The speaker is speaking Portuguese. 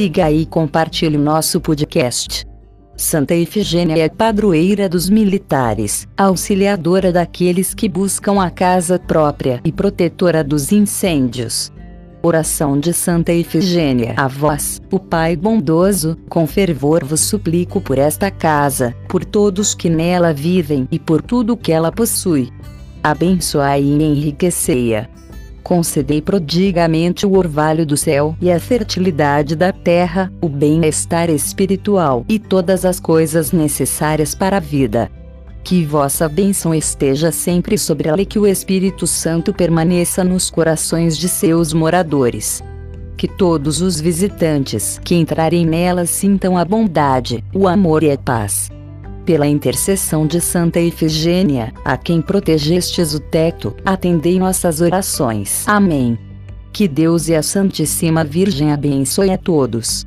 siga e compartilhe nosso podcast. Santa Efigênia é padroeira dos militares, auxiliadora daqueles que buscam a casa própria e protetora dos incêndios. Oração de Santa Efigênia. A vós, o Pai bondoso, com fervor vos suplico por esta casa, por todos que nela vivem e por tudo que ela possui. Abençoai e enriquecei-a. Concedei prodigamente o orvalho do céu e a fertilidade da terra, o bem-estar espiritual e todas as coisas necessárias para a vida. Que vossa bênção esteja sempre sobre ela e que o Espírito Santo permaneça nos corações de seus moradores. Que todos os visitantes que entrarem nela sintam a bondade, o amor e a paz. Pela intercessão de Santa Efigênia, a quem protegestes o teto, atendei nossas orações. Amém. Que Deus e a Santíssima Virgem abençoe a todos.